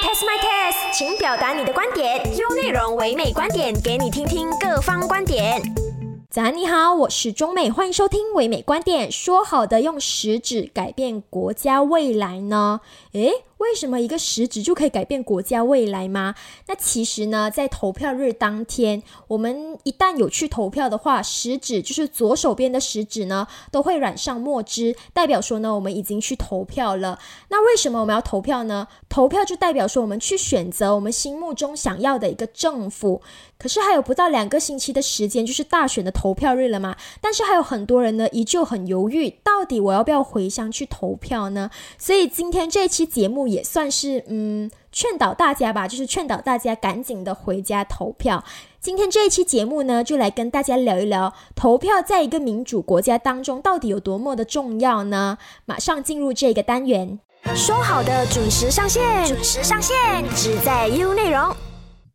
test my test，请表达你的观点，用内容唯美观点给你听听各方观点。早安，你好，我是中美，欢迎收听唯美观点。说好的用食指改变国家未来呢？诶，为什么一个食指就可以改变国家未来吗？那其实呢，在投票日当天，我们一旦有去投票的话，食指就是左手边的食指呢，都会染上墨汁，代表说呢，我们已经去投票了。那为什么我们要投票呢？投票就代表说我们去选择我们心目中想要的一个政府。可是还有不到两个星期的时间，就是大选的投票日了嘛。但是还有很多人呢，依旧很犹豫，到底我要不要回乡去投票呢？所以今天这期节目也算是嗯劝导大家吧，就是劝导大家赶紧的回家投票。今天这一期节目呢，就来跟大家聊一聊投票在一个民主国家当中到底有多么的重要呢？马上进入这个单元，说好的准时上线，准时上线，只在 U 内容。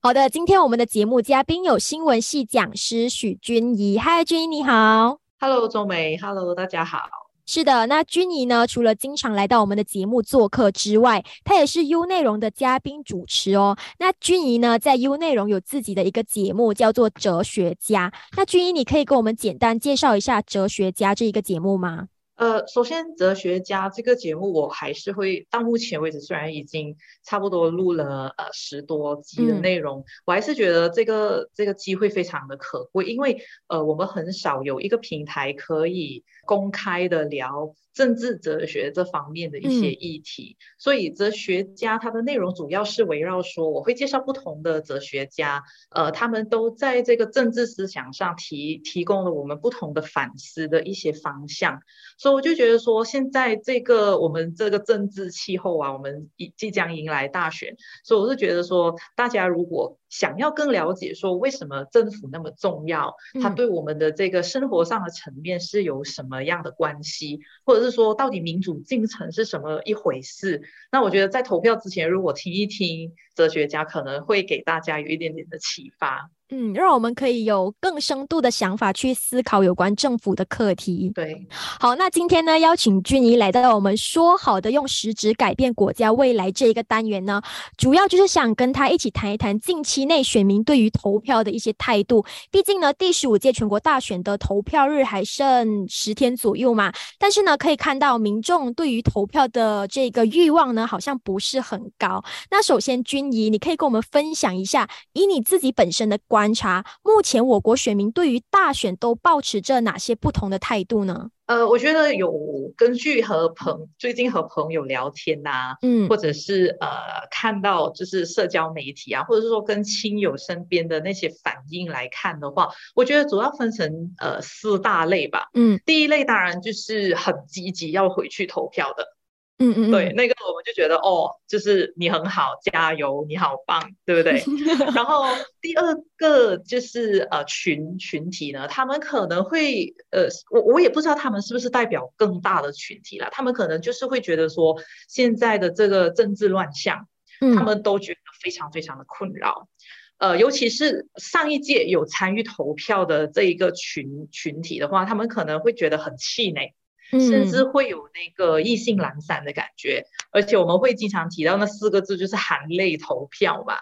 好的，今天我们的节目嘉宾有新闻系讲师许君怡。嗨，君怡你好。Hello，周梅。Hello，大家好。是的，那君怡呢？除了经常来到我们的节目做客之外，她也是 U 内容的嘉宾主持哦。那君怡呢，在 U 内容有自己的一个节目，叫做《哲学家》。那君怡，你可以跟我们简单介绍一下《哲学家》这一个节目吗？呃，首先，哲学家这个节目，我还是会到目前为止，虽然已经差不多录了呃十多集的内容，我还是觉得这个这个机会非常的可贵，因为呃，我们很少有一个平台可以公开的聊。政治哲学这方面的一些议题，所以哲学家他的内容主要是围绕说，我会介绍不同的哲学家，呃，他们都在这个政治思想上提提供了我们不同的反思的一些方向，所以我就觉得说，现在这个我们这个政治气候啊，我们即即将迎来大选，所以我是觉得说，大家如果想要更了解说为什么政府那么重要，它对我们的这个生活上的层面是有什么样的关系，或者是是说到底民主进程是什么一回事？那我觉得在投票之前，如果听一听哲学家，可能会给大家有一点点的启发。嗯，让我们可以有更深度的想法去思考有关政府的课题。对，好，那今天呢，邀请君怡来到我们说好的用实质改变国家未来这一个单元呢，主要就是想跟他一起谈一谈近期内选民对于投票的一些态度。毕竟呢，第十五届全国大选的投票日还剩十天左右嘛，但是呢，可以看到民众对于投票的这个欲望呢，好像不是很高。那首先，君怡，你可以跟我们分享一下，以你自己本身的。观察目前我国选民对于大选都保持着哪些不同的态度呢？呃，我觉得有根据和朋最近和朋友聊天呐，嗯，或者是呃看到就是社交媒体啊，或者是说跟亲友身边的那些反应来看的话，我觉得主要分成呃四大类吧。嗯，第一类当然就是很积极要回去投票的。嗯嗯，对，那个我们就觉得哦，就是你很好，加油，你好棒，对不对？然后第二个就是呃群群体呢，他们可能会呃，我我也不知道他们是不是代表更大的群体啦，他们可能就是会觉得说现在的这个政治乱象，他们都觉得非常非常的困扰，呃，尤其是上一届有参与投票的这一个群群体的话，他们可能会觉得很气馁。甚至会有那个意兴阑珊的感觉，而且我们会经常提到那四个字，就是含泪投票嘛。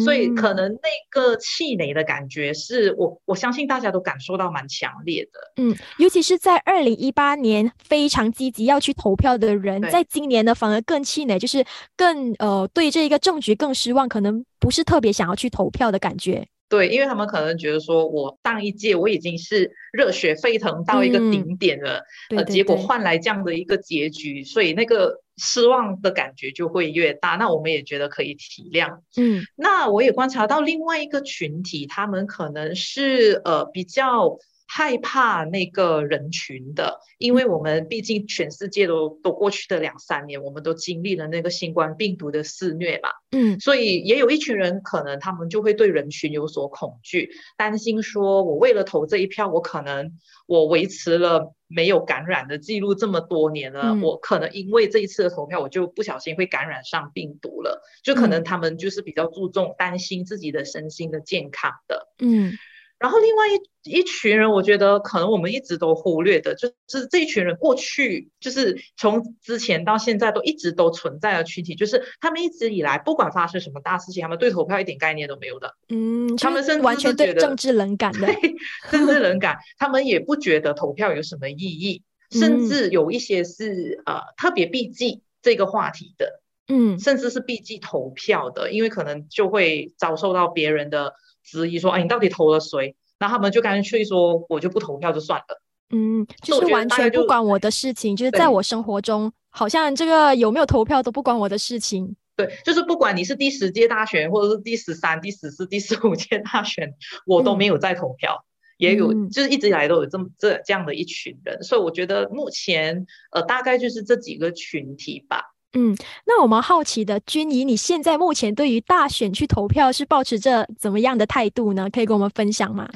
所以可能那个气馁的感觉，是我我相信大家都感受到蛮强烈的。嗯，尤其是在二零一八年非常积极要去投票的人，在今年呢反而更气馁，就是更呃对这一个政局更失望，可能不是特别想要去投票的感觉。对，因为他们可能觉得说，我上一届我已经是热血沸腾到一个顶点了，呃，结果换来这样的一个结局，所以那个失望的感觉就会越大。那我们也觉得可以体谅。嗯，那我也观察到另外一个群体，他们可能是呃比较。害怕那个人群的，因为我们毕竟全世界都都过去的两三年，我们都经历了那个新冠病毒的肆虐嘛，嗯，所以也有一群人可能他们就会对人群有所恐惧，担心说我为了投这一票，我可能我维持了没有感染的记录这么多年了，我可能因为这一次的投票，我就不小心会感染上病毒了，就可能他们就是比较注重担心自己的身心的健康的，嗯。然后另外一一群人，我觉得可能我们一直都忽略的，就是这一群人过去就是从之前到现在都一直都存在的群体，就是他们一直以来不管发生什么大事情，他们对投票一点概念都没有的。嗯，他们甚至完全对政治冷感的，政治冷感，他们也不觉得投票有什么意义，甚至有一些是呃特别避忌这个话题的，嗯，甚至是避忌投票的，因为可能就会遭受到别人的。质疑说：“哎，你到底投了谁？”那他们就干脆说：“我就不投票就算了。”嗯，就是完全不管我的事情，就是在我生活中，好像这个有没有投票都不关我的事情。对，就是不管你是第十届大选，或者是第十三、第十四、第十五届大选，我都没有在投票。也有，就是一直以来都有这么这这样的一群人，所以我觉得目前呃，大概就是这几个群体吧。嗯，那我们好奇的君怡，你现在目前对于大选去投票是保持着怎么样的态度呢？可以跟我们分享吗？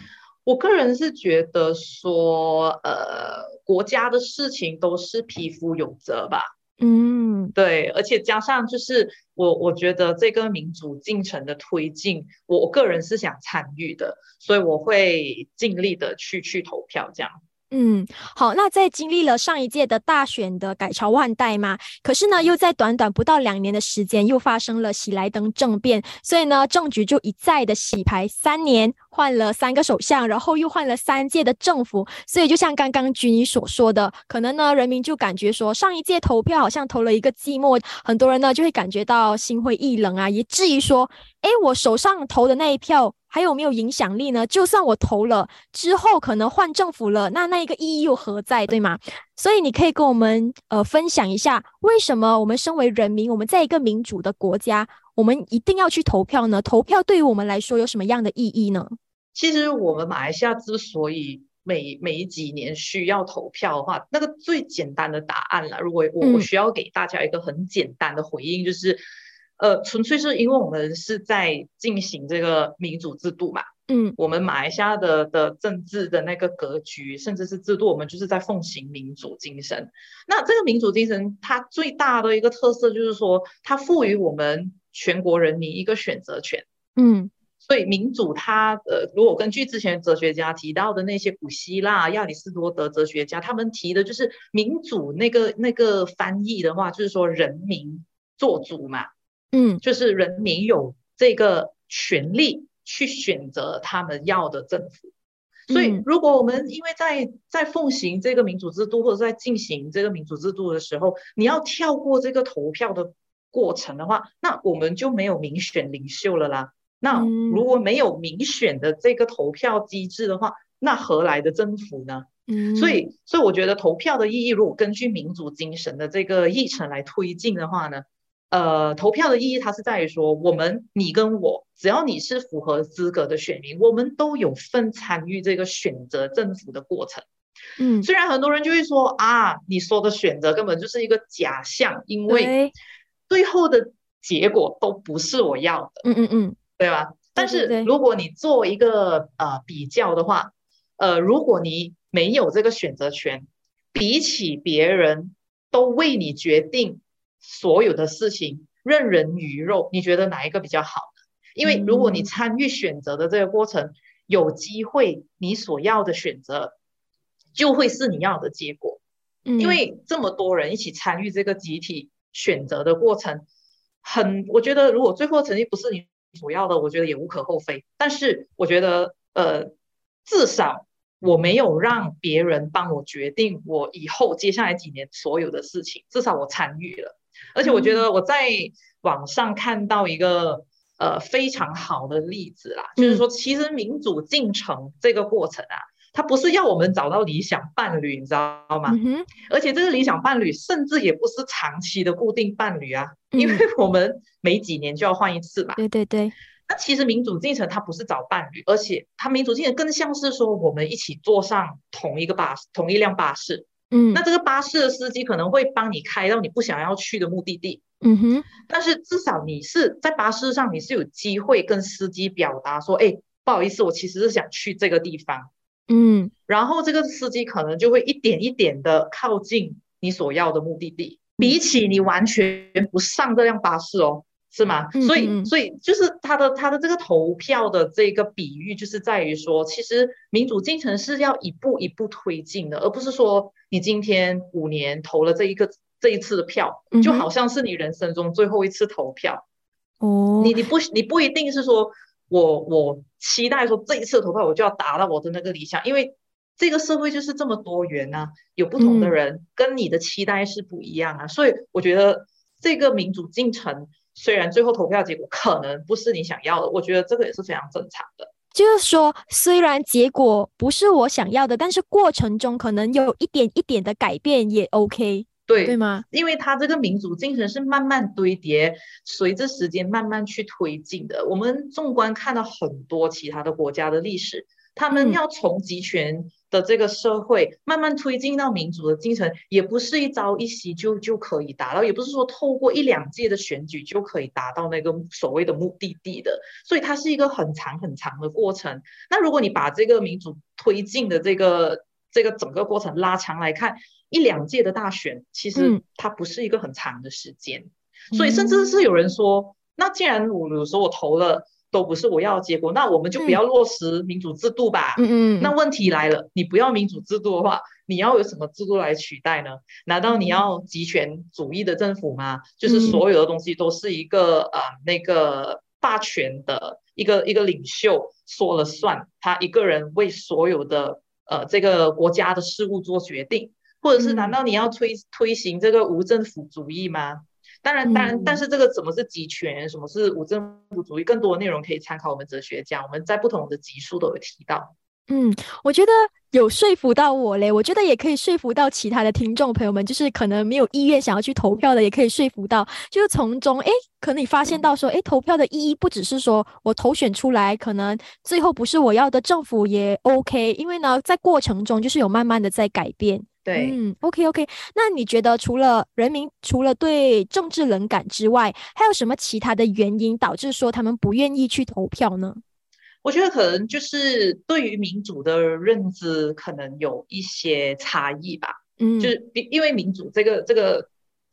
我个人是觉得说，呃，国家的事情都是匹夫有责吧。嗯，对，而且加上就是我，我觉得这个民主进程的推进，我个人是想参与的，所以我会尽力的去去投票这样。嗯，好，那在经历了上一届的大选的改朝换代嘛，可是呢，又在短短不到两年的时间，又发生了喜来登政变，所以呢，政局就一再的洗牌，三年换了三个首相，然后又换了三届的政府，所以就像刚刚君怡所说的，可能呢，人民就感觉说上一届投票好像投了一个寂寞，很多人呢就会感觉到心灰意冷啊，也质疑说，哎，我手上投的那一票。还有没有影响力呢？就算我投了之后，可能换政府了，那那一个意义又何在，对吗？所以你可以跟我们呃分享一下，为什么我们身为人民，我们在一个民主的国家，我们一定要去投票呢？投票对于我们来说有什么样的意义呢？其实我们马来西亚之所以每每几年需要投票的话，那个最简单的答案了。如果我我需要给大家一个很简单的回应，就是。呃，纯粹是因为我们是在进行这个民主制度嘛，嗯，我们马来西亚的的政治的那个格局，甚至是制度，我们就是在奉行民主精神。那这个民主精神，它最大的一个特色就是说，它赋予我们全国人民一个选择权，嗯，所以民主它，呃，如果根据之前哲学家提到的那些古希腊亚里士多德哲学家，他们提的就是民主那个那个翻译的话，就是说人民做主嘛。嗯，就是人民有这个权利去选择他们要的政府，所以如果我们因为在在奉行这个民主制度或者在进行这个民主制度的时候，你要跳过这个投票的过程的话，那我们就没有民选领袖了啦。那如果没有民选的这个投票机制的话，那何来的政府呢？嗯，所以所以我觉得投票的意义，如果根据民主精神的这个议程来推进的话呢？呃，投票的意义，它是在于说，我们你跟我，只要你是符合资格的选民，我们都有份参与这个选择政府的过程。嗯，虽然很多人就会说啊，你说的选择根本就是一个假象，因为最后的结果都不是我要的。嗯嗯嗯，对吧？但是如果你做一个呃比较的话，呃，如果你没有这个选择权，比起别人都为你决定。所有的事情任人鱼肉，你觉得哪一个比较好呢？因为如果你参与选择的这个过程，有机会你所要的选择就会是你要的结果。因为这么多人一起参与这个集体选择的过程，很，我觉得如果最后成绩不是你所要的，我觉得也无可厚非。但是我觉得，呃，至少我没有让别人帮我决定我以后接下来几年所有的事情，至少我参与了。而且我觉得我在网上看到一个呃非常好的例子啦，就是说其实民主进程这个过程啊，它不是要我们找到理想伴侣，你知道吗？而且这个理想伴侣甚至也不是长期的固定伴侣啊，因为我们每几年就要换一次嘛。对对对。那其实民主进程它不是找伴侣，而且它民主进程更像是说我们一起坐上同一个巴士，同一辆巴士。嗯，那这个巴士的司机可能会帮你开到你不想要去的目的地。嗯哼，但是至少你是在巴士上，你是有机会跟司机表达说，哎，不好意思，我其实是想去这个地方。嗯，然后这个司机可能就会一点一点的靠近你所要的目的地，比起你完全不上这辆巴士哦，是吗？所以，所以就是他的他的这个投票的这个比喻，就是在于说，其实民主进程是要一步一步推进的，而不是说你今天五年投了这一个这一次的票，就好像是你人生中最后一次投票。哦，你你不你不一定是说我我期待说这一次投票我就要达到我的那个理想，因为这个社会就是这么多元啊，有不同的人跟你的期待是不一样啊，所以我觉得这个民主进程。虽然最后投票结果可能不是你想要的，我觉得这个也是非常正常的。就是说，虽然结果不是我想要的，但是过程中可能有一点一点的改变也 OK，对对吗？因为它这个民主进程是慢慢堆叠，随着时间慢慢去推进的。我们纵观看到很多其他的国家的历史，他们要从集权。的这个社会慢慢推进到民主的进程，也不是一朝一夕就就可以达到，也不是说透过一两届的选举就可以达到那个所谓的目的地的，所以它是一个很长很长的过程。那如果你把这个民主推进的这个这个整个过程拉长来看，一两届的大选其实它不是一个很长的时间，所以甚至是有人说，那既然我有时候我投了。都不是我要的结果，那我们就不要落实民主制度吧。嗯嗯。那问题来了，你不要民主制度的话，你要有什么制度来取代呢？难道你要集权主义的政府吗？就是所有的东西都是一个呃那个霸权的一个一个领袖说了算，他一个人为所有的呃这个国家的事务做决定，或者是难道你要推推行这个无政府主义吗？当然，当然，但是这个什么是集权，什么是无政府主义，更多的内容可以参考我们哲学家，我们在不同的集数都有提到。嗯，我觉得有说服到我嘞，我觉得也可以说服到其他的听众朋友们，就是可能没有意愿想要去投票的，也可以说服到，就是从中，哎，可能你发现到说，哎，投票的意义不只是说我投选出来，可能最后不是我要的政府也 OK，因为呢，在过程中就是有慢慢的在改变。对，嗯，OK OK，那你觉得除了人民除了对政治冷感之外，还有什么其他的原因导致说他们不愿意去投票呢？我觉得可能就是对于民主的认知可能有一些差异吧。嗯，就是因为民主这个这个。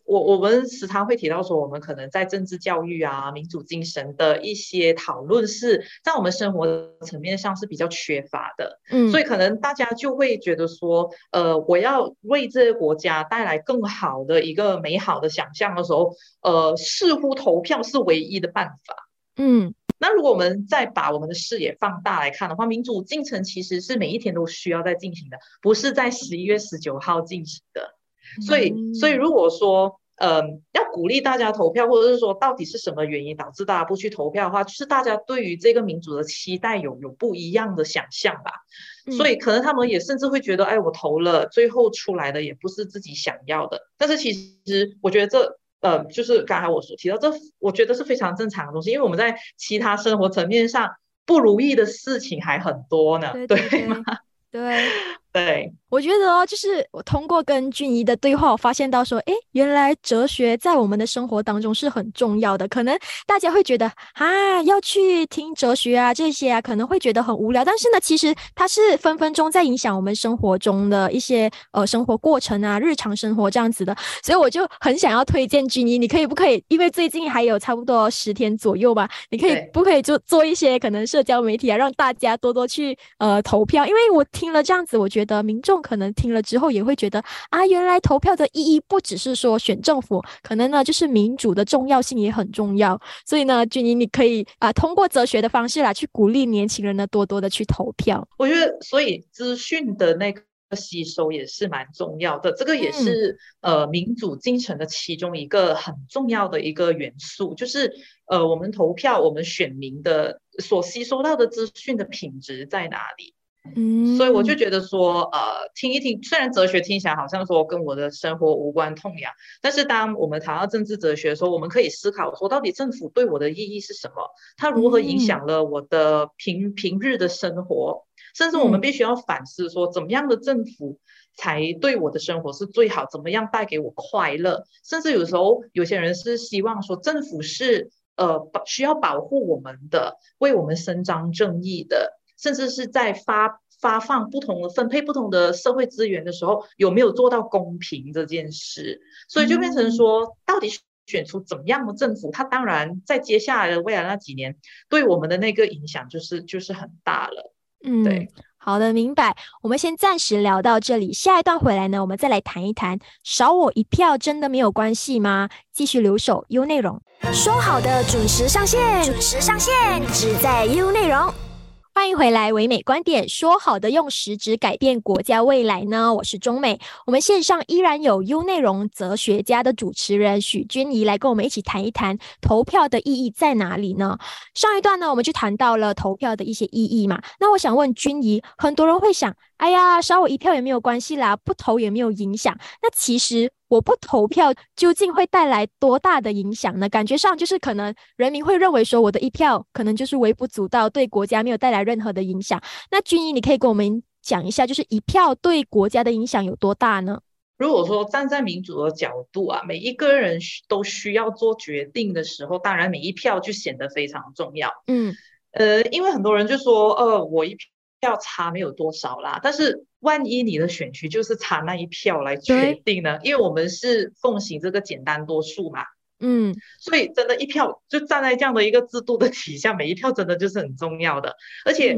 我我们时常会提到说，我们可能在政治教育啊、民主精神的一些讨论是在我们生活层面上是比较缺乏的，嗯，所以可能大家就会觉得说，呃，我要为这个国家带来更好的一个美好的想象的时候，呃，似乎投票是唯一的办法，嗯，那如果我们再把我们的视野放大来看的话，民主进程其实是每一天都需要在进行的，不是在十一月十九号进行的。所以，所以如果说，嗯，要鼓励大家投票，或者是说，到底是什么原因导致大家不去投票的话，就是大家对于这个民主的期待有有不一样的想象吧。所以，可能他们也甚至会觉得，哎，我投了，最后出来的也不是自己想要的。但是，其实我觉得这，呃，就是刚才我所提到，这我觉得是非常正常的东西，因为我们在其他生活层面上不如意的事情还很多呢，对吗？对。对，我觉得哦，就是我通过跟俊怡的对话，我发现到说，哎，原来哲学在我们的生活当中是很重要的。可能大家会觉得啊，要去听哲学啊这些啊，可能会觉得很无聊。但是呢，其实它是分分钟在影响我们生活中的一些呃生活过程啊，日常生活这样子的。所以我就很想要推荐俊怡，你可以不可以？因为最近还有差不多十天左右吧，你可以不可以就做一些可能社交媒体啊，让大家多多去呃投票？因为我听了这样子，我觉得。的民众可能听了之后也会觉得啊，原来投票的意义不只是说选政府，可能呢就是民主的重要性也很重要。所以呢，君妮，你可以啊通过哲学的方式来去鼓励年轻人呢多多的去投票。我觉得，所以资讯的那个吸收也是蛮重要的，这个也是呃民主进程的其中一个很重要的一个元素，就是呃我们投票，我们选民的所吸收到的资讯的品质在哪里。嗯，所以我就觉得说，呃，听一听，虽然哲学听起来好像说跟我的生活无关痛痒，但是当我们谈到政治哲学的时候，我们可以思考说，到底政府对我的意义是什么？它如何影响了我的平平日的生活？甚至我们必须要反思说，怎么样的政府才对我的生活是最好？怎么样带给我快乐？甚至有时候有些人是希望说，政府是呃需要保护我们的，为我们伸张正义的。甚至是在发发放不同的分配不同的社会资源的时候，有没有做到公平这件事？所以就变成说，到底选出怎么样的政府，它当然在接下来的未来那几年，对我们的那个影响就是就是很大了。嗯，对。好的，明白。我们先暂时聊到这里，下一段回来呢，我们再来谈一谈，少我一票真的没有关系吗？继续留守 U 内容，说好的准时上线，准时上线，只在 U 内容。欢迎回来，唯美观点，说好的用实质改变国家未来呢？我是中美，我们线上依然有 U 内容哲学家的主持人许君怡来跟我们一起谈一谈投票的意义在哪里呢？上一段呢，我们就谈到了投票的一些意义嘛。那我想问君怡，很多人会想。哎呀，少我一票也没有关系啦，不投也没有影响。那其实我不投票究竟会带来多大的影响呢？感觉上就是可能人民会认为说我的一票可能就是微不足道，对国家没有带来任何的影响。那军医，你可以跟我们讲一下，就是一票对国家的影响有多大呢？如果说站在民主的角度啊，每一个人都需要做决定的时候，当然每一票就显得非常重要。嗯，呃，因为很多人就说，呃，我一票。差没有多少啦，但是万一你的选区就是差那一票来决定呢？因为我们是奉行这个简单多数嘛，嗯，所以真的，一票就站在这样的一个制度的底下，每一票真的就是很重要的。而且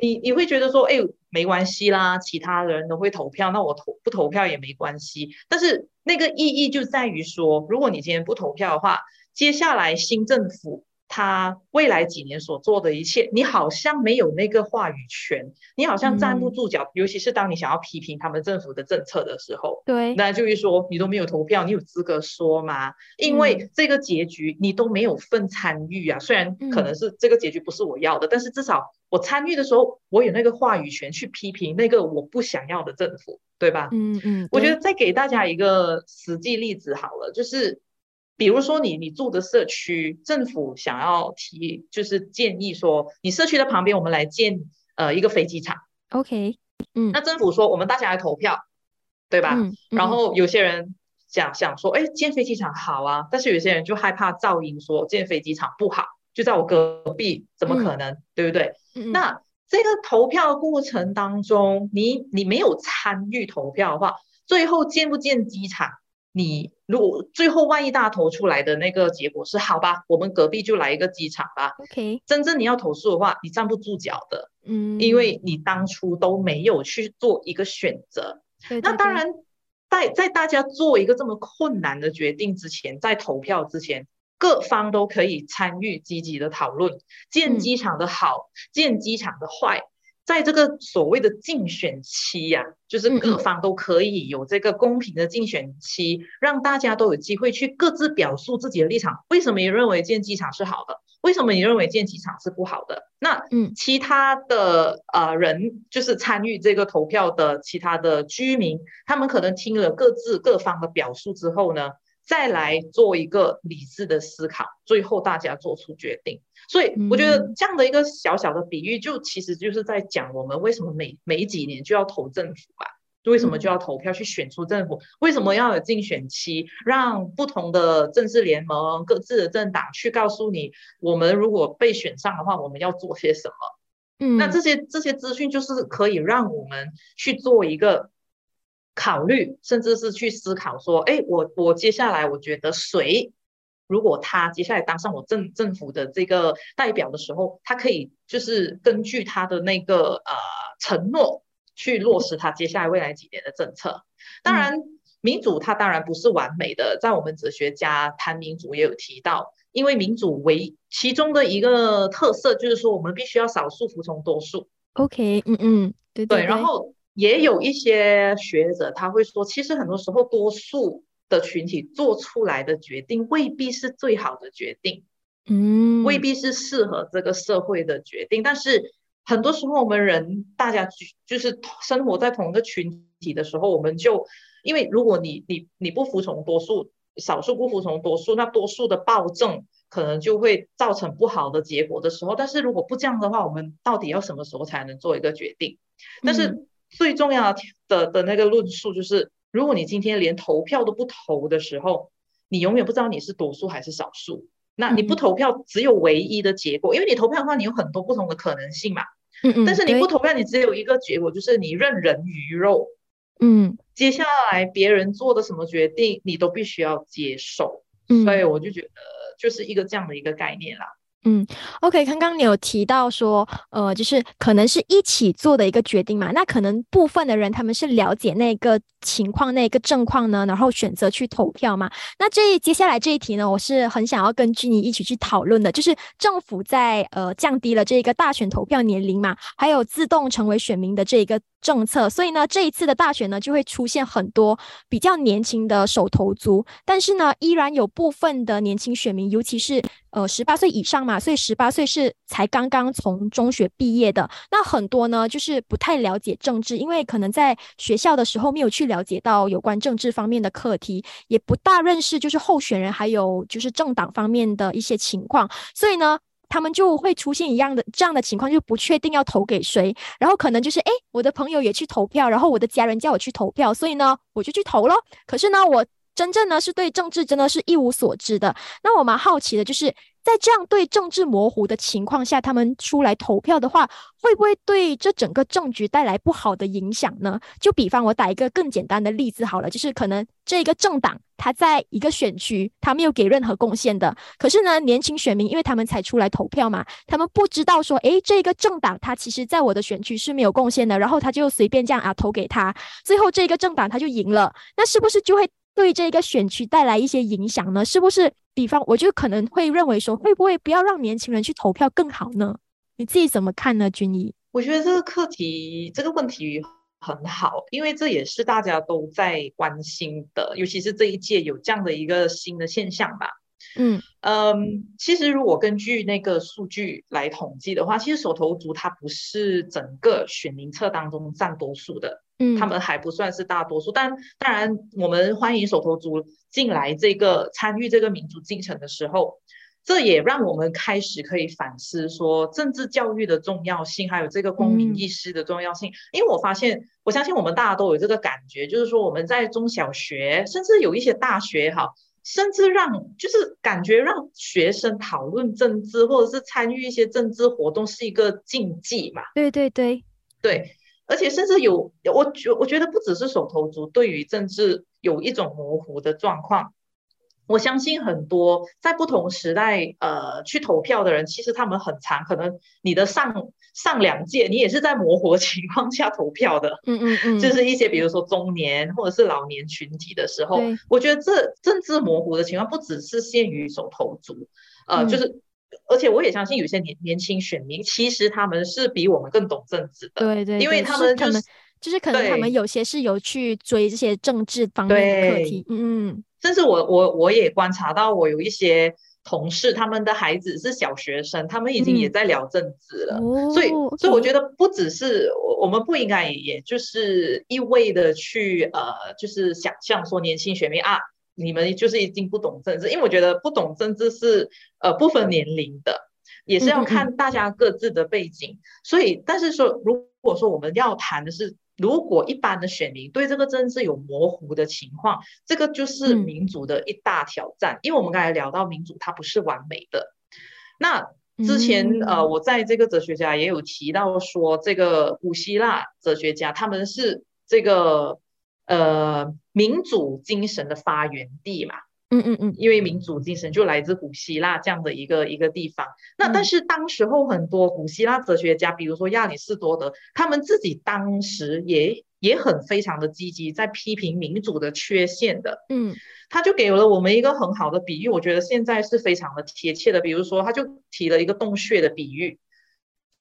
你你会觉得说，哎，没关系啦，其他人都会投票，那我投不投票也没关系。但是那个意义就在于说，如果你今天不投票的话，接下来新政府。他未来几年所做的一切，你好像没有那个话语权，你好像站不住脚。尤其是当你想要批评他们政府的政策的时候，对，那就是说你都没有投票，你有资格说吗？因为这个结局你都没有份参与啊。虽然可能是这个结局不是我要的，但是至少我参与的时候，我有那个话语权去批评那个我不想要的政府，对吧？嗯嗯。我觉得再给大家一个实际例子好了，就是。比如说，你你住的社区，政府想要提，就是建议说，你社区的旁边我们来建呃一个飞机场。OK，嗯，那政府说我们大家来投票，对吧？然后有些人想想说，哎，建飞机场好啊，但是有些人就害怕噪音，说建飞机场不好，就在我隔壁，怎么可能？对不对？那这个投票过程当中，你你没有参与投票的话，最后建不建机场？你如果最后万一大家投出来的那个结果是好吧，我们隔壁就来一个机场吧。OK，真正你要投诉的话，你站不住脚的，嗯，因为你当初都没有去做一个选择。那当然，在在大家做一个这么困难的决定之前，在投票之前，各方都可以参与积极的讨论，建机场的好，建机场的坏。在这个所谓的竞选期呀，就是各方都可以有这个公平的竞选期，让大家都有机会去各自表述自己的立场。为什么你认为建机场是好的？为什么你认为建机场是不好的？那嗯，其他的呃人就是参与这个投票的其他的居民，他们可能听了各自各方的表述之后呢？再来做一个理智的思考，最后大家做出决定。所以我觉得这样的一个小小的比喻，就其实就是在讲我们为什么每每几年就要投政府吧？为什么就要投票去选出政府？为什么要有竞选期？让不同的政治联盟、各自的政党去告诉你，我们如果被选上的话，我们要做些什么？嗯，那这些这些资讯就是可以让我们去做一个。考虑，甚至是去思考说，哎，我我接下来我觉得谁，如果他接下来当上我政政府的这个代表的时候，他可以就是根据他的那个呃承诺去落实他接下来未来几年的政策。当然，民主它当然不是完美的，在我们哲学家谈民主也有提到，因为民主为其中的一个特色就是说，我们必须要少数服从多数。OK，嗯嗯，对对，然后。也有一些学者他会说，其实很多时候多数的群体做出来的决定未必是最好的决定，嗯，未必是适合这个社会的决定。但是很多时候我们人大家就就是生活在同一个群体的时候，我们就因为如果你你你不服从多数，少数不服从多数，那多数的暴政可能就会造成不好的结果的时候。但是如果不这样的话，我们到底要什么时候才能做一个决定？但是。最重要的的那个论述就是，如果你今天连投票都不投的时候，你永远不知道你是多数还是少数。那你不投票，只有唯一的结果，因为你投票的话，你有很多不同的可能性嘛。嗯嗯。但是你不投票，你只有一个结果，就是你任人鱼肉。嗯。接下来别人做的什么决定，你都必须要接受。所以我就觉得就是一个这样的一个概念啦。嗯，OK，刚刚你有提到说，呃，就是可能是一起做的一个决定嘛，那可能部分的人他们是了解那个情况、那个症况呢，然后选择去投票嘛。那这接下来这一题呢，我是很想要跟君妮一起去讨论的，就是政府在呃降低了这个大选投票年龄嘛，还有自动成为选民的这一个政策，所以呢，这一次的大选呢就会出现很多比较年轻的手头族，但是呢，依然有部分的年轻选民，尤其是。呃，十八岁以上嘛，所以十八岁是才刚刚从中学毕业的。那很多呢，就是不太了解政治，因为可能在学校的时候没有去了解到有关政治方面的课题，也不大认识就是候选人还有就是政党方面的一些情况，所以呢，他们就会出现一样的这样的情况，就不确定要投给谁。然后可能就是哎，我的朋友也去投票，然后我的家人叫我去投票，所以呢，我就去投了。可是呢，我。真正呢是对政治真的是一无所知的。那我蛮好奇的，就是在这样对政治模糊的情况下，他们出来投票的话，会不会对这整个政局带来不好的影响呢？就比方我打一个更简单的例子好了，就是可能这个政党他在一个选区他没有给任何贡献的，可是呢年轻选民因为他们才出来投票嘛，他们不知道说，诶，这个政党他其实在我的选区是没有贡献的，然后他就随便这样啊投给他，最后这个政党他就赢了，那是不是就会？对这个选区带来一些影响呢？是不是？比方，我就可能会认为说，会不会不要让年轻人去投票更好呢？你自己怎么看呢，君怡？我觉得这个课题，这个问题很好，因为这也是大家都在关心的，尤其是这一届有这样的一个新的现象吧。嗯嗯，其实如果根据那个数据来统计的话，其实手头族它不是整个选民册当中占多数的。嗯，他们还不算是大多数，但当然，我们欢迎手头族进来这个参与这个民主进程的时候，这也让我们开始可以反思说政治教育的重要性，还有这个公民意识的重要性。因为我发现，我相信我们大家都有这个感觉，就是说我们在中小学，甚至有一些大学，哈，甚至让就是感觉让学生讨论政治或者是参与一些政治活动是一个禁忌嘛？对对对对。而且甚至有我觉我觉得不只是手头族对于政治有一种模糊的状况，我相信很多在不同时代呃去投票的人，其实他们很长，可能你的上上两届你也是在模糊情况下投票的，嗯嗯嗯，就是一些比如说中年或者是老年群体的时候，我觉得这政治模糊的情况不只是限于手头族，呃，就是。而且我也相信有些年年轻选民，其实他们是比我们更懂政治的。对对，因为他们就是就是可能他们有些是有去追这些政治方面的课题。嗯嗯。甚至我我我也观察到，我有一些同事，他们的孩子是小学生，他们已经也在聊政治了。哦。所以所以我觉得不只是我我们不应该也就是一味的去呃就是想象说年轻学妹啊。你们就是已经不懂政治，因为我觉得不懂政治是呃不分年龄的，也是要看大家各自的背景。所以，但是说如果说我们要谈的是，如果一般的选民对这个政治有模糊的情况，这个就是民主的一大挑战。因为我们刚才聊到民主，它不是完美的。那之前呃，我在这个哲学家也有提到说，这个古希腊哲学家他们是这个。呃，民主精神的发源地嘛，嗯嗯嗯，因为民主精神就来自古希腊这样的一个一个地方。那但是当时候很多古希腊哲学家，比如说亚里士多德，他们自己当时也也很非常的积极，在批评民主的缺陷的。嗯，他就给了我们一个很好的比喻，我觉得现在是非常的贴切的。比如说，他就提了一个洞穴的比喻，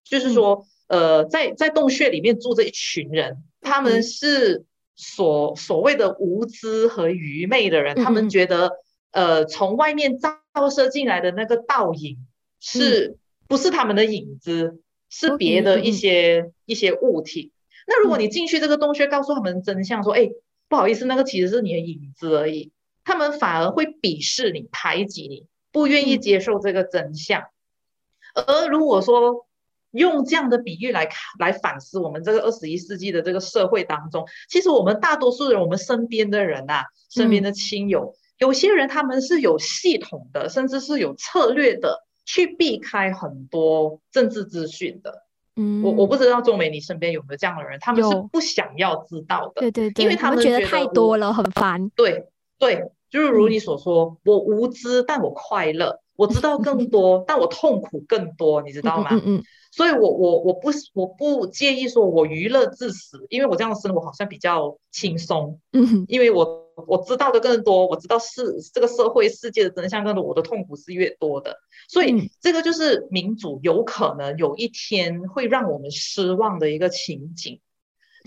就是说，呃，在在洞穴里面住着一群人，他们是。所所谓的无知和愚昧的人，他们觉得，呃，从外面照射进来的那个倒影，是不是他们的影子？是别的一些一些物体。那如果你进去这个洞穴，告诉他们真相，说，哎，不好意思，那个其实是你的影子而已，他们反而会鄙视你、排挤你，不愿意接受这个真相。而如果说，用这样的比喻来看，来反思我们这个二十一世纪的这个社会当中，其实我们大多数人，我们身边的人呐，身边的亲友，有些人他们是有系统的，甚至是有策略的，去避开很多政治资讯的。嗯，我我不知道钟美，你身边有没有这样的人？他们是不想要知道的，对对对，因为他们觉得太多了，很烦。对对。就是如你所说，我无知，但我快乐；我知道更多，但我痛苦更多，你知道吗？嗯嗯。所以我我我不我不介意说我娱乐至死，因为我这样的生活好像比较轻松。嗯，因为我我知道的更多，我知道是这个社会世界的真相更多，我的痛苦是越多的。所以这个就是民主有可能有一天会让我们失望的一个情景。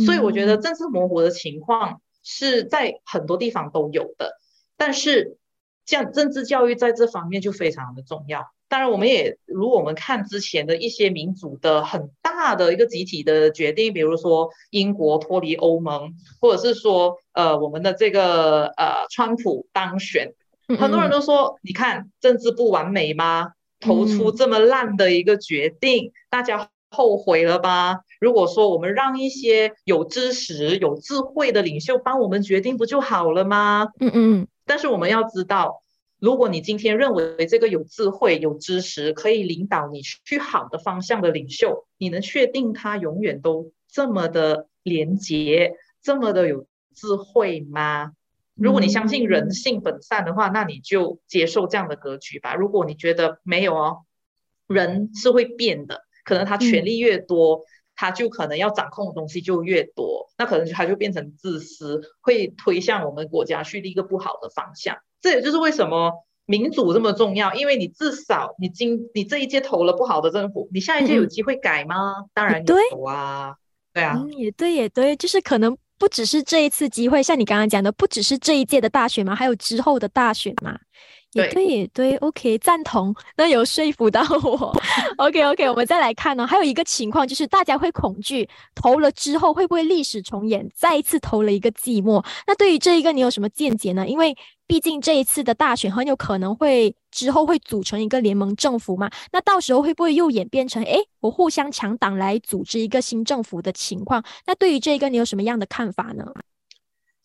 所以我觉得政治模糊的情况是在很多地方都有的，但是像政治教育在这方面就非常的重要。当然，我们也如果我们看之前的一些民主的很大的一个集体的决定，比如说英国脱离欧盟，或者是说呃我们的这个呃川普当选，很多人都说，你看政治不完美吗？投出这么烂的一个决定，大家后悔了吧？如果说我们让一些有知识、有智慧的领袖帮我们决定，不就好了吗？嗯嗯。但是我们要知道。如果你今天认为这个有智慧、有知识，可以领导你去好的方向的领袖，你能确定他永远都这么的廉洁、这么的有智慧吗？如果你相信人性本善的话，那你就接受这样的格局吧。如果你觉得没有哦，人是会变的，可能他权力越多，他就可能要掌控的东西就越多，那可能他就变成自私，会推向我们国家去一个不好的方向。这也就是为什么民主这么重要，因为你至少你今你这一届投了不好的政府，你下一届有机会改吗？当然有啊，对啊，也对也对，就是可能不只是这一次机会，像你刚刚讲的，不只是这一届的大选嘛，还有之后的大选嘛。也对也对，OK，赞同，那有说服到我。OK OK，我们再来看呢，还有一个情况就是大家会恐惧投了之后会不会历史重演，再一次投了一个寂寞。那对于这一个你有什么见解呢？因为毕竟这一次的大选很有可能会之后会组成一个联盟政府嘛，那到时候会不会又演变成哎我互相抢党来组织一个新政府的情况？那对于这一个你有什么样的看法呢？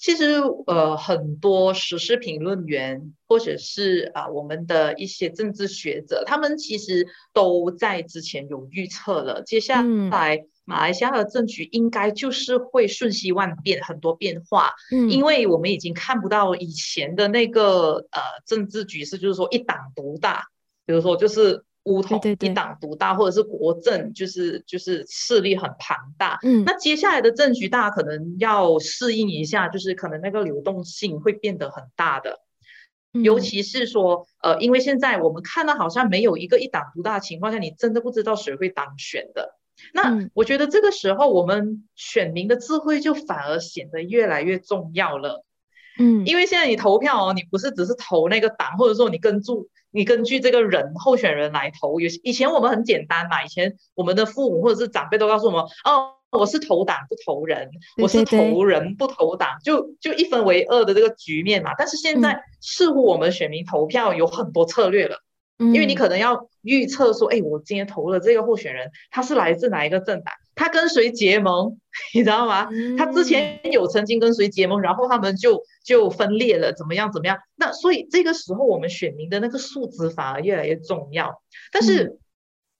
其实，呃，很多时事评论员或者是啊，我们的一些政治学者，他们其实都在之前有预测了，接下来马来西亚的政局应该就是会瞬息万变，很多变化。嗯，因为我们已经看不到以前的那个呃政治局势，就是说一党独大，比如说就是。乌统一党独大，或者是国政就是就是势力很庞大。嗯，那接下来的政局大家可能要适应一下，就是可能那个流动性会变得很大的。尤其是说，呃，因为现在我们看到好像没有一个一党独大的情况下，你真的不知道谁会当选的。那我觉得这个时候我们选民的智慧就反而显得越来越重要了。嗯，因为现在你投票哦，你不是只是投那个党，或者说你跟住。你根据这个人候选人来投，有以前我们很简单嘛，以前我们的父母或者是长辈都告诉我们，哦，我是投党不投人，我是投人不投党，就就一分为二的这个局面嘛。但是现在似乎我们选民投票有很多策略了。因为你可能要预测说，哎，我今天投了这个候选人，他是来自哪一个政党？他跟谁结盟？你知道吗？他之前有曾经跟谁结盟，然后他们就就分裂了，怎么样？怎么样？那所以这个时候，我们选民的那个素质反而越来越重要。但是，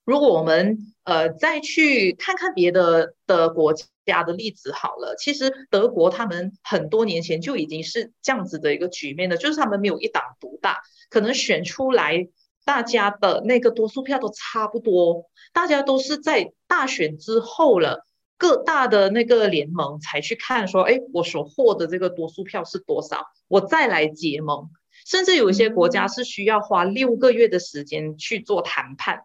如果我们呃再去看看别的的国家的例子好了，其实德国他们很多年前就已经是这样子的一个局面了，就是他们没有一党独大，可能选出来。大家的那个多数票都差不多，大家都是在大选之后了，各大的那个联盟才去看说，哎，我所获的这个多数票是多少，我再来结盟。甚至有一些国家是需要花六个月的时间去做谈判。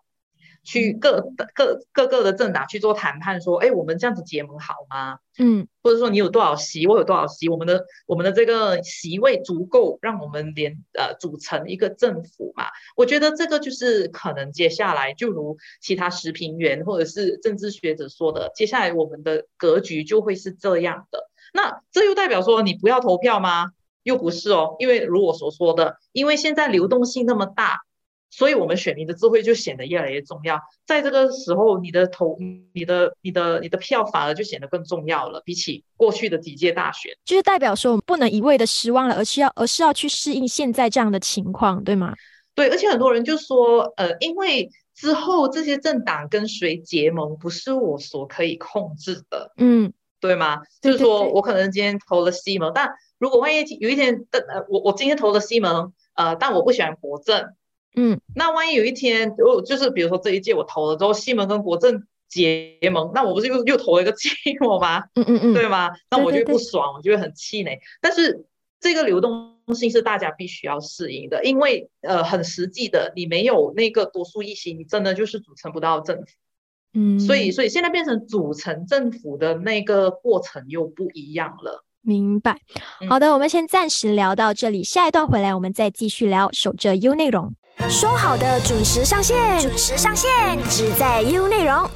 去各各各个的政党去做谈判，说，哎，我们这样子结盟好吗？嗯，或者说你有多少席，我有多少席，我们的我们的这个席位足够让我们连呃组成一个政府嘛？我觉得这个就是可能接下来就如其他时评员或者是政治学者说的，接下来我们的格局就会是这样的。那这又代表说你不要投票吗？又不是哦，因为如我所说的，因为现在流动性那么大。所以，我们选民的智慧就显得越来越重要。在这个时候，你的投、你的、你的、你的票反而就显得更重要了，比起过去的几届大选。就是代表说，我们不能一味的失望了，而是要，而是要去适应现在这样的情况，对吗？对，而且很多人就说，呃，因为之后这些政党跟谁结盟，不是我所可以控制的。嗯。对吗？就是说我可能今天投了西蒙，但如果万一有一天的呃，我我今天投了西蒙，呃，但我不喜欢国政，嗯，那万一有一天我就是比如说这一届我投了之后，西门跟国政结盟，那我不是又又投了一个寂寞吗？嗯嗯嗯，对吗？那我就不爽，我就会很气馁。但是这个流动性是大家必须要适应的，因为呃，很实际的，你没有那个多数一席，你真的就是组成不到政府。嗯，所以所以现在变成组成政府的那个过程又不一样了。明白。好的，我们先暂时聊到这里，下一段回来我们再继续聊。守着 U 内容，说好的准时上线，准时上线，只在 U 内容。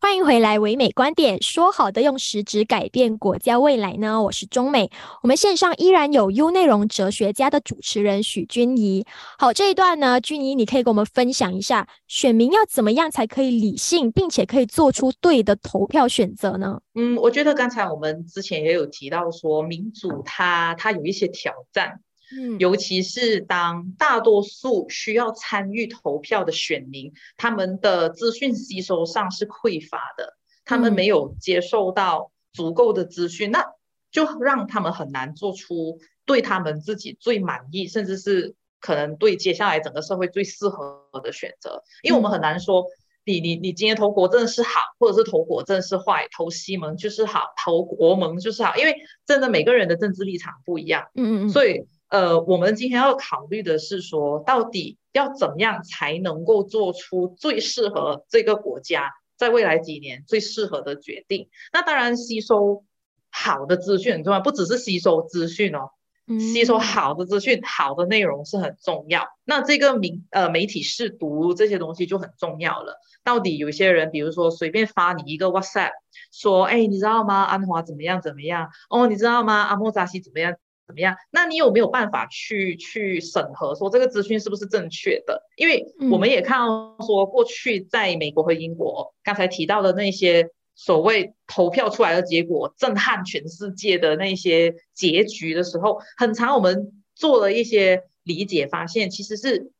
欢迎回来，唯美观点说好的用实质改变国家未来呢？我是中美，我们线上依然有 U 内容哲学家的主持人许君怡。好，这一段呢，君怡，你可以跟我们分享一下，选民要怎么样才可以理性，并且可以做出对的投票选择呢？嗯，我觉得刚才我们之前也有提到说，民主它它有一些挑战。嗯，尤其是当大多数需要参与投票的选民，他们的资讯吸收上是匮乏的，他们没有接受到足够的资讯，那就让他们很难做出对他们自己最满意，甚至是可能对接下来整个社会最适合的选择。因为我们很难说，你你你今天投国政是好，或者是投国政是坏，投西盟就是好，投国盟就是好，因为真的每个人的政治立场不一样，嗯嗯嗯，所以。呃，我们今天要考虑的是说，到底要怎么样才能够做出最适合这个国家在未来几年最适合的决定？那当然，吸收好的资讯很重要，不只是吸收资讯哦，吸收好的资讯、好的内容是很重要。那这个媒呃媒体试读这些东西就很重要了。到底有些人，比如说随便发你一个 WhatsApp，说，哎，你知道吗？安华怎么样怎么样？哦，你知道吗？阿莫扎西怎么样？怎么样？那你有没有办法去去审核说这个资讯是不是正确的？因为我们也看到说，过去在美国和英国刚才提到的那些所谓投票出来的结果震撼全世界的那些结局的时候，很长我们做了一些理解，发现其实是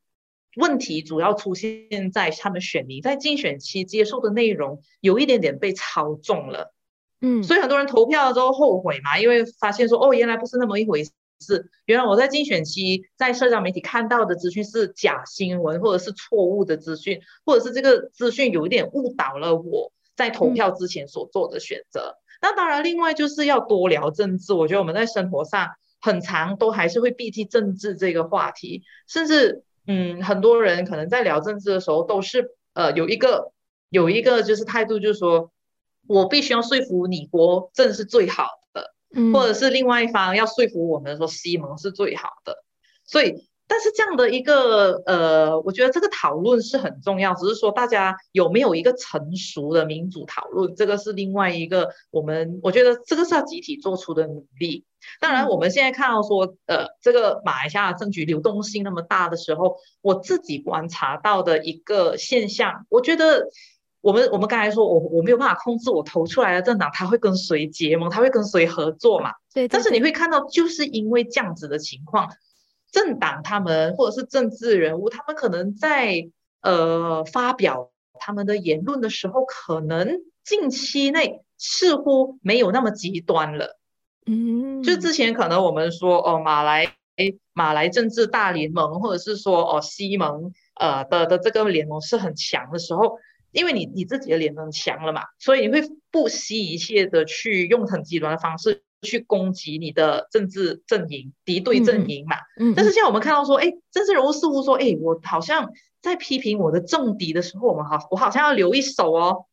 问题主要出现在他们选民在竞选期接受的内容有一点点被操纵了。嗯，所以很多人投票了之后后悔嘛，因为发现说哦，原来不是那么一回事，原来我在竞选期在社交媒体看到的资讯是假新闻，或者是错误的资讯，或者是这个资讯有一点误导了我在投票之前所做的选择。那当然，另外就是要多聊政治。我觉得我们在生活上很长都还是会避忌政治这个话题，甚至嗯，很多人可能在聊政治的时候都是呃有一个有一个就是态度，就是说。我必须要说服你国政是最好的，或者是另外一方要说服我们说西蒙是最好的。所以，但是这样的一个呃，我觉得这个讨论是很重要，只是说大家有没有一个成熟的民主讨论，这个是另外一个我们我觉得这个是要集体做出的努力。当然，我们现在看到说呃，这个马来西亚政局流动性那么大的时候，我自己观察到的一个现象，我觉得。我们我们刚才说，我我没有办法控制我投出来的政党，他会跟谁结盟，他会跟谁合作嘛？对。但是你会看到，就是因为这样子的情况，政党他们或者是政治人物，他们可能在呃发表他们的言论的时候，可能近期内似乎没有那么极端了。嗯。就之前可能我们说哦，马来马来政治大联盟，或者是说哦西盟呃的的这个联盟是很强的时候。因为你你自己的脸很强了嘛，所以你会不惜一切的去用很极端的方式去攻击你的政治阵营、敌对阵营嘛。嗯。但是现在我们看到说，哎，政治人物似乎说，哎，我好像在批评我的政敌的时候，我们好，我好像要留一手哦，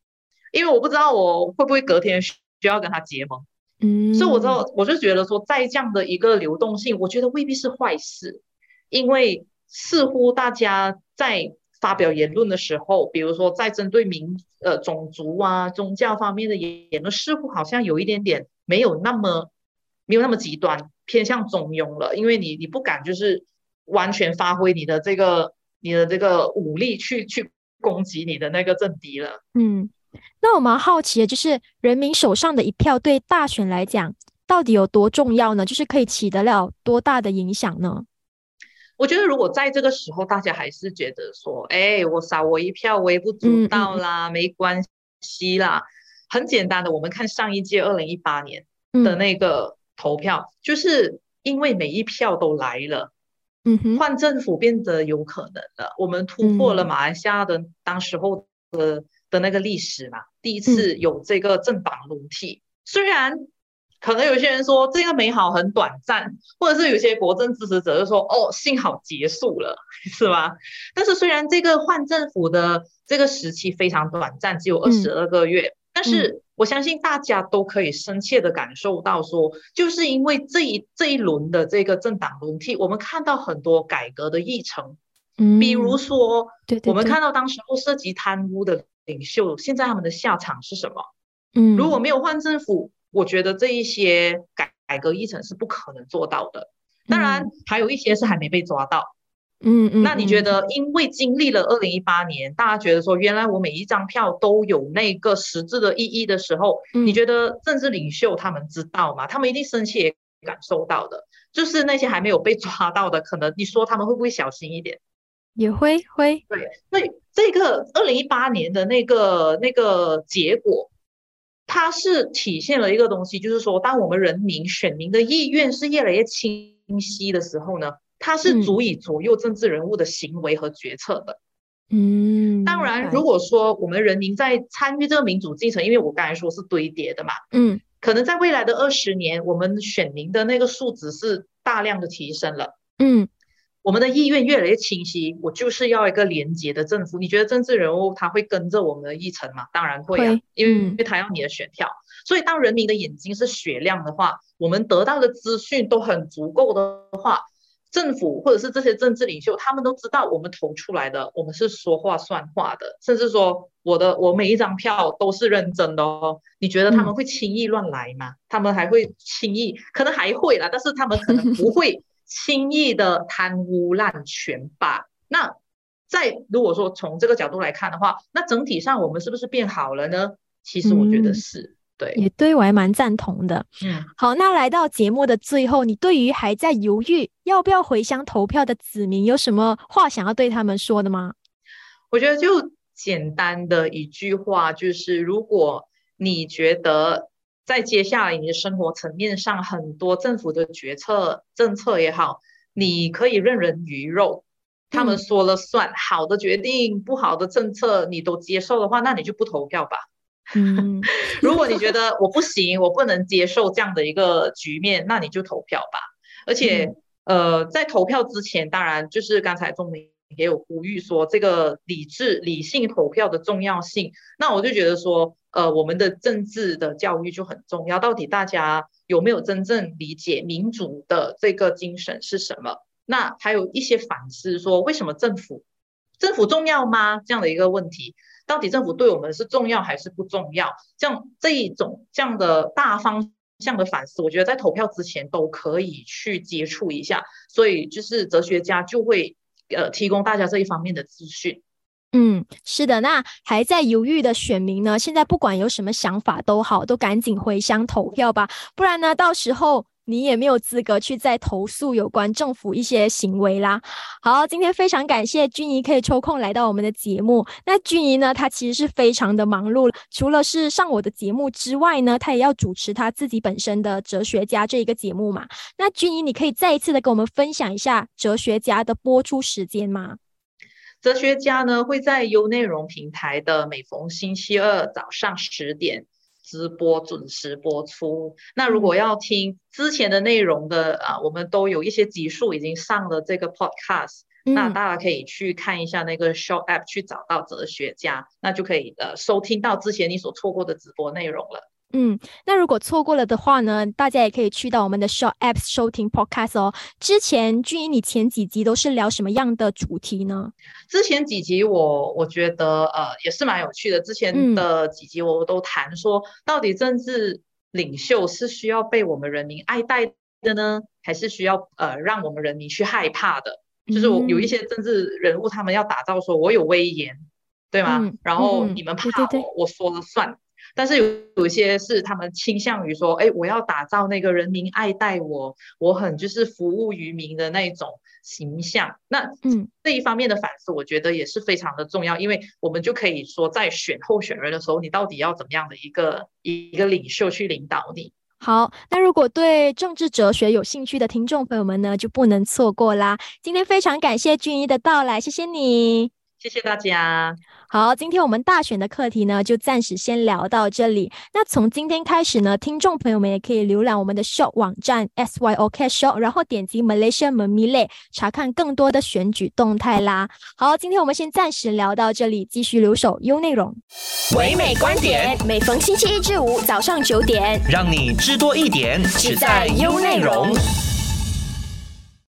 因为我不知道我会不会隔天需要跟他结盟。嗯。所以我知道，我就觉得说，在这样的一个流动性，我觉得未必是坏事，因为似乎大家在。发表言论的时候，比如说在针对民呃种族啊、宗教方面的言言论，似乎好像有一点点没有那么没有那么极端，偏向中庸了。因为你你不敢就是完全发挥你的这个你的这个武力去去攻击你的那个政敌了。嗯，那我蛮好奇的，就是人民手上的一票对大选来讲到底有多重要呢？就是可以起得了多大的影响呢？我觉得，如果在这个时候，大家还是觉得说，哎，我少我一票微不足道啦，没关系啦，很简单的，我们看上一届二零一八年的那个投票，就是因为每一票都来了，嗯哼，换政府变得有可能了。我们突破了马来西亚的当时候的的那个历史嘛，第一次有这个政党轮替。虽然可能有些人说这个美好很短暂，或者是有些国政支持者就说哦，幸好结束了，是吧？但是虽然这个换政府的这个时期非常短暂，只有二十二个月。但是我相信大家都可以深切的感受到，说就是因为这一这一轮的这个政党轮替，我们看到很多改革的议程，嗯，比如说，对，我们看到当时候涉及贪污的领袖，现在他们的下场是什么？嗯，如果没有换政府，我觉得这一些改改革议程是不可能做到的。当然，还有一些是还没被抓到。嗯嗯，那你觉得，因为经历了二零一八年，大家觉得说，原来我每一张票都有那个实质的意义的时候，你觉得政治领袖他们知道吗？他们一定生气也感受到的，就是那些还没有被抓到的，可能你说他们会不会小心一点？也会会。对，那这个二零一八年的那个那个结果，它是体现了一个东西，就是说，当我们人民选民的意愿是越来越清晰的时候呢？它是足以左右政治人物的行为和决策的。嗯，当然，如果说我们人民在参与这个民主进程，因为我刚才说是堆叠的嘛，嗯，可能在未来的二十年，我们选民的那个素质是大量的提升了。嗯，我们的意愿越来越清晰，我就是要一个廉洁的政府。你觉得政治人物他会跟着我们的议程吗？当然会啊，因为因为他要你的选票。所以，当人民的眼睛是雪亮的话，我们得到的资讯都很足够的话。政府或者是这些政治领袖，他们都知道我们投出来的，我们是说话算话的，甚至说我的我每一张票都是认真的哦。你觉得他们会轻易乱来吗？他们还会轻易，可能还会啦，但是他们可能不会轻易的贪污滥权吧？那在如果说从这个角度来看的话，那整体上我们是不是变好了呢？其实我觉得是。对，也对我还蛮赞同的。嗯，好，那来到节目的最后，你对于还在犹豫要不要回乡投票的子民，有什么话想要对他们说的吗？我觉得就简单的一句话，就是如果你觉得在接下来你的生活层面上，很多政府的决策政策也好，你可以任人鱼肉，他们说了算，好的决定、不好的政策你都接受的话，那你就不投票吧。嗯，如果你觉得我不行，我不能接受这样的一个局面，那你就投票吧。而且，呃，在投票之前，当然就是刚才钟明也有呼吁说，这个理智、理性投票的重要性。那我就觉得说，呃，我们的政治的教育就很重要。到底大家有没有真正理解民主的这个精神是什么？那还有一些反思，说为什么政府政府重要吗？这样的一个问题。到底政府对我们是重要还是不重要？这样这一种这样的大方向的反思，我觉得在投票之前都可以去接触一下。所以就是哲学家就会呃提供大家这一方面的资讯。嗯，是的。那还在犹豫的选民呢，现在不管有什么想法都好，都赶紧回乡投票吧，不然呢，到时候。你也没有资格去再投诉有关政府一些行为啦。好，今天非常感谢君怡可以抽空来到我们的节目。那君怡呢，她其实是非常的忙碌，除了是上我的节目之外呢，她也要主持她自己本身的哲学家这一个节目嘛。那君怡，你可以再一次的跟我们分享一下哲学家的播出时间吗？哲学家呢会在优内容平台的每逢星期二早上十点。直播准时播出。那如果要听之前的内容的啊，我们都有一些集数已经上了这个 podcast，那大家可以去看一下那个 show app 去找到哲学家，那就可以呃收听到之前你所错过的直播内容了。嗯，那如果错过了的话呢，大家也可以去到我们的 Short Apps 收听 Podcast 哦。之前俊怡，你前几集都是聊什么样的主题呢？之前几集我我觉得呃也是蛮有趣的。之前的几集我都谈说，到底政治领袖是需要被我们人民爱戴的呢，还是需要呃让我们人民去害怕的？就是我有一些政治人物，他们要打造说我有威严，对吗？然后你们怕我，我说了算。但是有有一些是他们倾向于说，哎，我要打造那个人民爱戴我，我很就是服务于民的那种形象。那嗯，这一方面的反思，我觉得也是非常的重要，因为我们就可以说，在选候选人的时候，你到底要怎么样的一个一个领袖去领导你。好，那如果对政治哲学有兴趣的听众朋友们呢，就不能错过啦。今天非常感谢俊一的到来，谢谢你，谢谢大家。好，今天我们大选的课题呢，就暂时先聊到这里。那从今天开始呢，听众朋友们也可以浏览我们的 Show 网站 SYOK Show，然后点击 Malaysia m i l e 查看更多的选举动态啦。好，今天我们先暂时聊到这里，继续留守 U 内容。唯美观点，每逢星期一至五早上九点，让你知多一点，只在 U 内容。